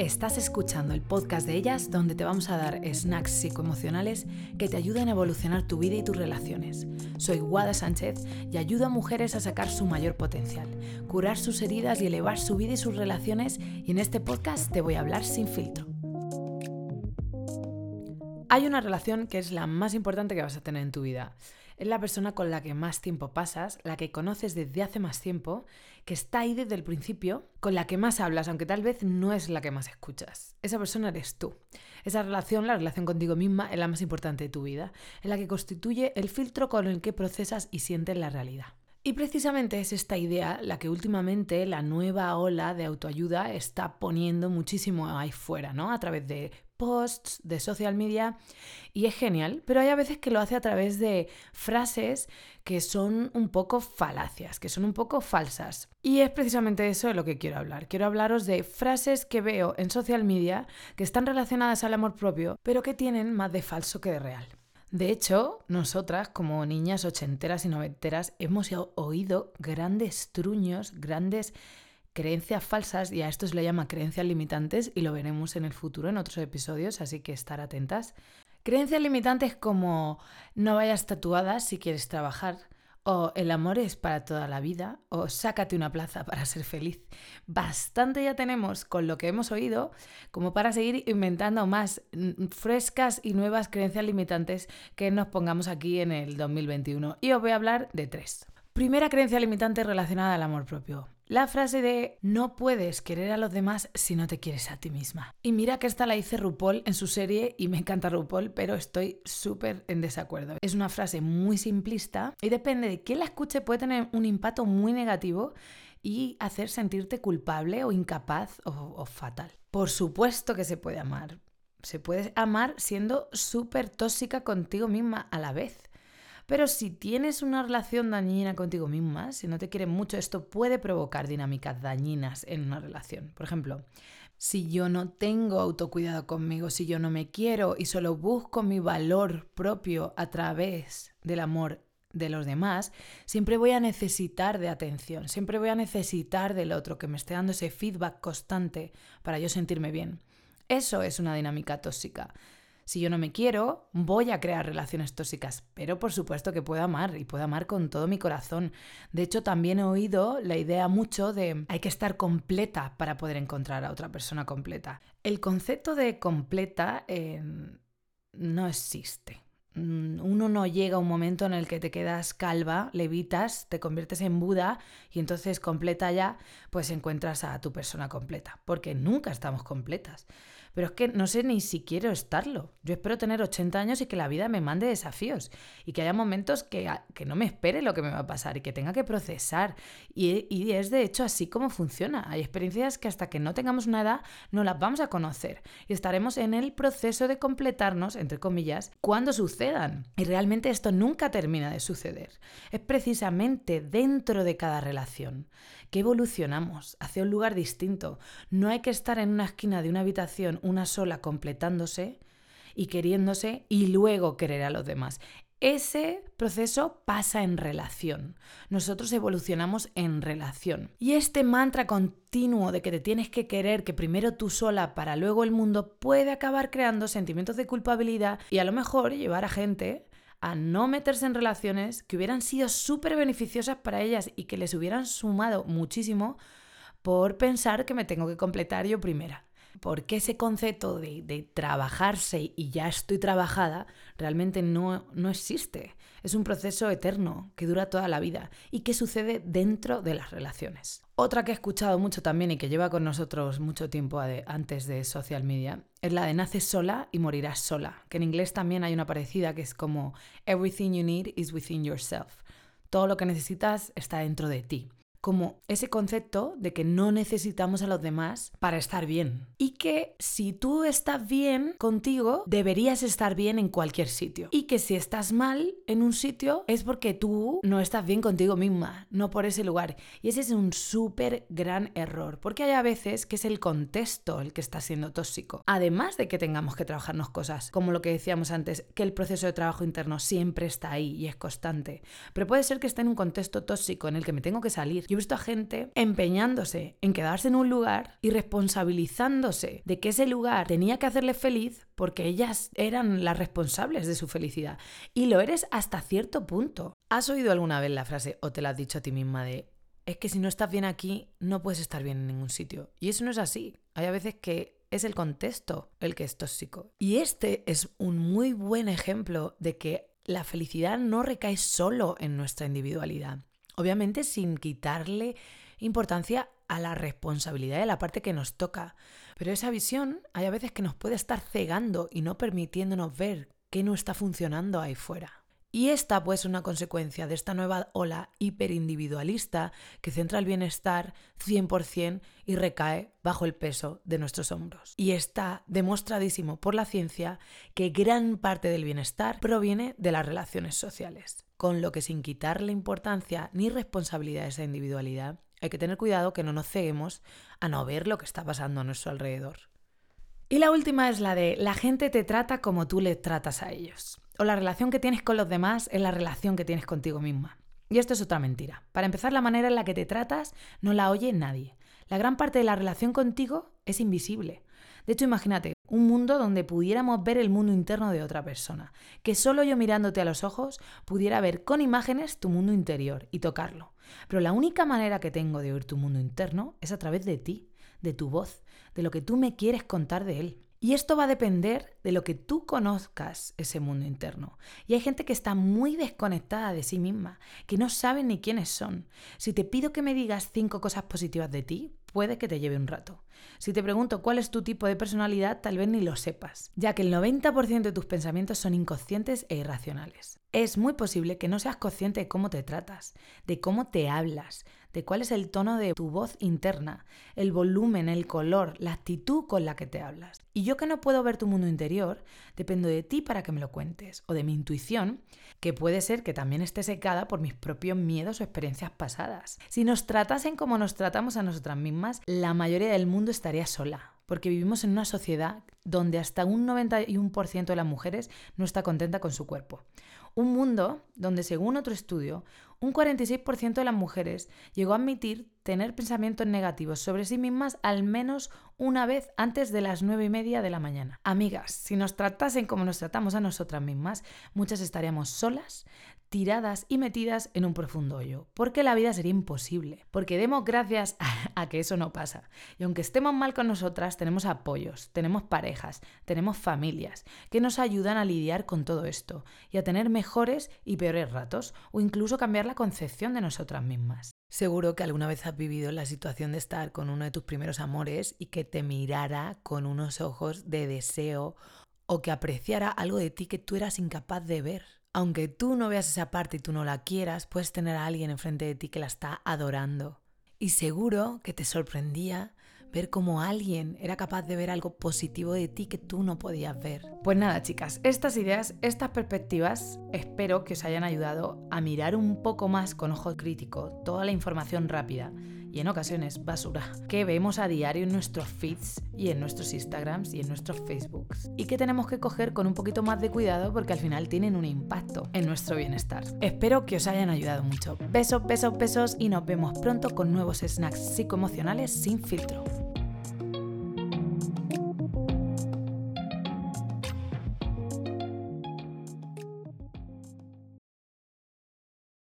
Estás escuchando el podcast de ellas donde te vamos a dar snacks psicoemocionales que te ayuden a evolucionar tu vida y tus relaciones. Soy Guada Sánchez y ayudo a mujeres a sacar su mayor potencial, curar sus heridas y elevar su vida y sus relaciones y en este podcast te voy a hablar sin filtro. Hay una relación que es la más importante que vas a tener en tu vida. Es la persona con la que más tiempo pasas, la que conoces desde hace más tiempo, que está ahí desde el principio, con la que más hablas, aunque tal vez no es la que más escuchas. Esa persona eres tú. Esa relación, la relación contigo misma, es la más importante de tu vida, es la que constituye el filtro con el que procesas y sientes la realidad. Y precisamente es esta idea la que últimamente la nueva ola de autoayuda está poniendo muchísimo ahí fuera, ¿no? A través de posts, de social media, y es genial, pero hay a veces que lo hace a través de frases que son un poco falacias, que son un poco falsas. Y es precisamente eso de lo que quiero hablar. Quiero hablaros de frases que veo en social media que están relacionadas al amor propio, pero que tienen más de falso que de real. De hecho, nosotras, como niñas ochenteras y noventeras, hemos oído grandes truños, grandes creencias falsas, y a esto se le llama creencias limitantes, y lo veremos en el futuro en otros episodios, así que estar atentas. Creencias limitantes como no vayas tatuada si quieres trabajar, o el amor es para toda la vida, o sácate una plaza para ser feliz. Bastante ya tenemos con lo que hemos oído como para seguir inventando más frescas y nuevas creencias limitantes que nos pongamos aquí en el 2021. Y os voy a hablar de tres. Primera creencia limitante relacionada al amor propio. La frase de no puedes querer a los demás si no te quieres a ti misma. Y mira que esta la dice RuPaul en su serie y me encanta RuPaul, pero estoy súper en desacuerdo. Es una frase muy simplista y depende de quién la escuche puede tener un impacto muy negativo y hacer sentirte culpable o incapaz o, o fatal. Por supuesto que se puede amar. Se puede amar siendo súper tóxica contigo misma a la vez. Pero si tienes una relación dañina contigo misma, si no te quieren mucho, esto puede provocar dinámicas dañinas en una relación. Por ejemplo, si yo no tengo autocuidado conmigo, si yo no me quiero y solo busco mi valor propio a través del amor de los demás, siempre voy a necesitar de atención, siempre voy a necesitar del otro que me esté dando ese feedback constante para yo sentirme bien. Eso es una dinámica tóxica. Si yo no me quiero, voy a crear relaciones tóxicas, pero por supuesto que puedo amar y puedo amar con todo mi corazón. De hecho, también he oído la idea mucho de hay que estar completa para poder encontrar a otra persona completa. El concepto de completa em, no existe. Mm, uno no llega a un momento en el que te quedas calva, levitas, te conviertes en Buda y entonces completa ya, pues encuentras a tu persona completa, porque nunca estamos completas. Pero es que no sé ni si quiero estarlo. Yo espero tener 80 años y que la vida me mande desafíos y que haya momentos que, que no me espere lo que me va a pasar y que tenga que procesar. Y, y es de hecho así como funciona. Hay experiencias que hasta que no tengamos una edad no las vamos a conocer y estaremos en el proceso de completarnos, entre comillas, cuando sucedan. Y realmente esto nunca termina de suceder. Es precisamente dentro de cada relación que evolucionamos hacia un lugar distinto. No hay que estar en una esquina de una habitación una sola completándose y queriéndose y luego querer a los demás. Ese proceso pasa en relación. Nosotros evolucionamos en relación. Y este mantra continuo de que te tienes que querer, que primero tú sola para luego el mundo, puede acabar creando sentimientos de culpabilidad y a lo mejor llevar a gente a no meterse en relaciones que hubieran sido súper beneficiosas para ellas y que les hubieran sumado muchísimo por pensar que me tengo que completar yo primera porque ese concepto de, trabajarse y ya estoy trabajada realmente no, no existe. Es un proceso eterno que dura toda la vida y que sucede dentro de las relaciones. Otra que he escuchado mucho también y que lleva con nosotros mucho tiempo antes de social media es la de naces sola y morirás sola, que en inglés también hay una parecida que es como Everything you need is within yourself. Todo lo que necesitas está dentro de ti como ese concepto de que no necesitamos a los demás para estar bien. Y que si tú estás bien contigo, deberías estar bien en cualquier sitio. Y que si estás mal en un sitio es porque tú no estás bien contigo misma, no por ese lugar. Y ese es un súper gran error, porque hay a veces que es el contexto el que está siendo tóxico. Además de que tengamos que trabajarnos cosas, como lo que decíamos antes, que el proceso de trabajo interno siempre está ahí y es constante. Pero puede ser que esté en un contexto tóxico en el que me tengo que salir Yo he visto a gente empeñándose en quedarse en un lugar y responsabilizándose de que ese lugar tenía que hacerle feliz porque ellas eran las responsables de su felicidad. Y lo eres hasta cierto punto. ¿Has oído alguna vez la frase o te la has dicho a ti misma de es que si no estás bien aquí, no puedes estar bien en ningún sitio? Y eso no es así. Hay a veces que es el contexto el que es tóxico. Y este es un muy buen ejemplo de que la felicidad no recae solo en nuestra individualidad. Obviamente sin quitarle importancia a la responsabilidad de la parte que nos toca. Pero esa visión hay a veces que nos puede estar cegando y no permitiéndonos ver qué no está funcionando ahí fuera. Y esta pues una consecuencia de esta nueva ola hiperindividualista que centra el bienestar 100% y recae bajo el peso de nuestros hombros. Y está demostradísimo por la ciencia que gran parte del bienestar proviene de las relaciones sociales, con lo que sin quitarle importancia ni responsabilidad a esa individualidad, hay que tener cuidado que no nos ceguemos a no ver lo que está pasando a nuestro alrededor. Y la última es la de la gente te trata como tú le tratas a ellos o la relación que tienes con los demás es la relación que tienes contigo misma. Y esto es otra mentira. Para empezar, la manera en la que te tratas no la oye nadie. La gran parte de la relación contigo es invisible. De hecho, imagínate un mundo donde pudiéramos ver el mundo interno de otra persona, que solo yo mirándote a los ojos pudiera ver con imágenes tu mundo interior y tocarlo. Pero la única manera que tengo de oír tu mundo interno es a través de ti, de tu voz, de lo que tú me quieres contar de él. Y esto va a depender de lo que tú conozcas ese mundo interno. Y hay gente que está muy desconectada de sí misma, que no sabe ni quiénes son. Si te pido que me digas cinco cosas positivas de ti, puede que te lleve un rato. Si te pregunto cuál es tu tipo de personalidad, tal vez ni lo sepas, ya que el 90% de tus pensamientos son inconscientes e irracionales. Es muy posible que no seas consciente de cómo te tratas, de cómo te hablas, de cuál es el tono de tu voz interna, el volumen, el color, la actitud con la que te hablas. Y yo que no puedo ver tu mundo interior, dependo de ti para que me lo cuentes, o de mi intuición, que puede ser que también esté secada por mis propios miedos o experiencias pasadas. Si nos tratasen como nos tratamos a nosotras mismas, la mayoría del mundo estaría sola, porque vivimos en una sociedad donde hasta un 91% de las mujeres no está contenta con su cuerpo. Un mundo donde, según otro estudio, un 46% de las mujeres llegó a admitir tener pensamientos negativos sobre sí mismas al menos una vez antes de las nueve y media de la mañana. Amigas, si nos tratasen como nos tratamos a nosotras mismas, muchas estaríamos solas, tiradas y metidas en un profundo hoyo, porque la vida sería imposible, porque demos gracias a, que eso no pasa. Y aunque estemos mal con nosotras, tenemos apoyos, tenemos parejas, tenemos familias que nos ayudan a lidiar con todo esto y a tener mejores y peores ratos, o incluso cambiar la concepción de nosotras mismas. Seguro que alguna vez has vivido la situación de estar con uno de tus primeros amores y que te mirara con unos ojos de deseo o que apreciara algo de ti que tú eras incapaz de ver aunque tú no veas esa parte y tú no la quieras, puedes tener a alguien enfrente de ti que la está adorando. Y seguro que te sorprendía ver cómo alguien era capaz de ver algo positivo de ti que tú no podías ver. Pues nada, chicas, estas ideas, estas perspectivas, espero que os hayan ayudado a mirar un poco más con ojo crítico toda la información rápida y en ocasiones basura que vemos a diario en nuestros feeds y en nuestros Instagrams y en nuestros Facebooks y que tenemos que coger con un poquito más de cuidado porque al final tienen un impacto en nuestro bienestar. Espero que os hayan ayudado mucho. Besos, besos, besos y nos vemos pronto con nuevos snacks psicoemocionales sin filtro.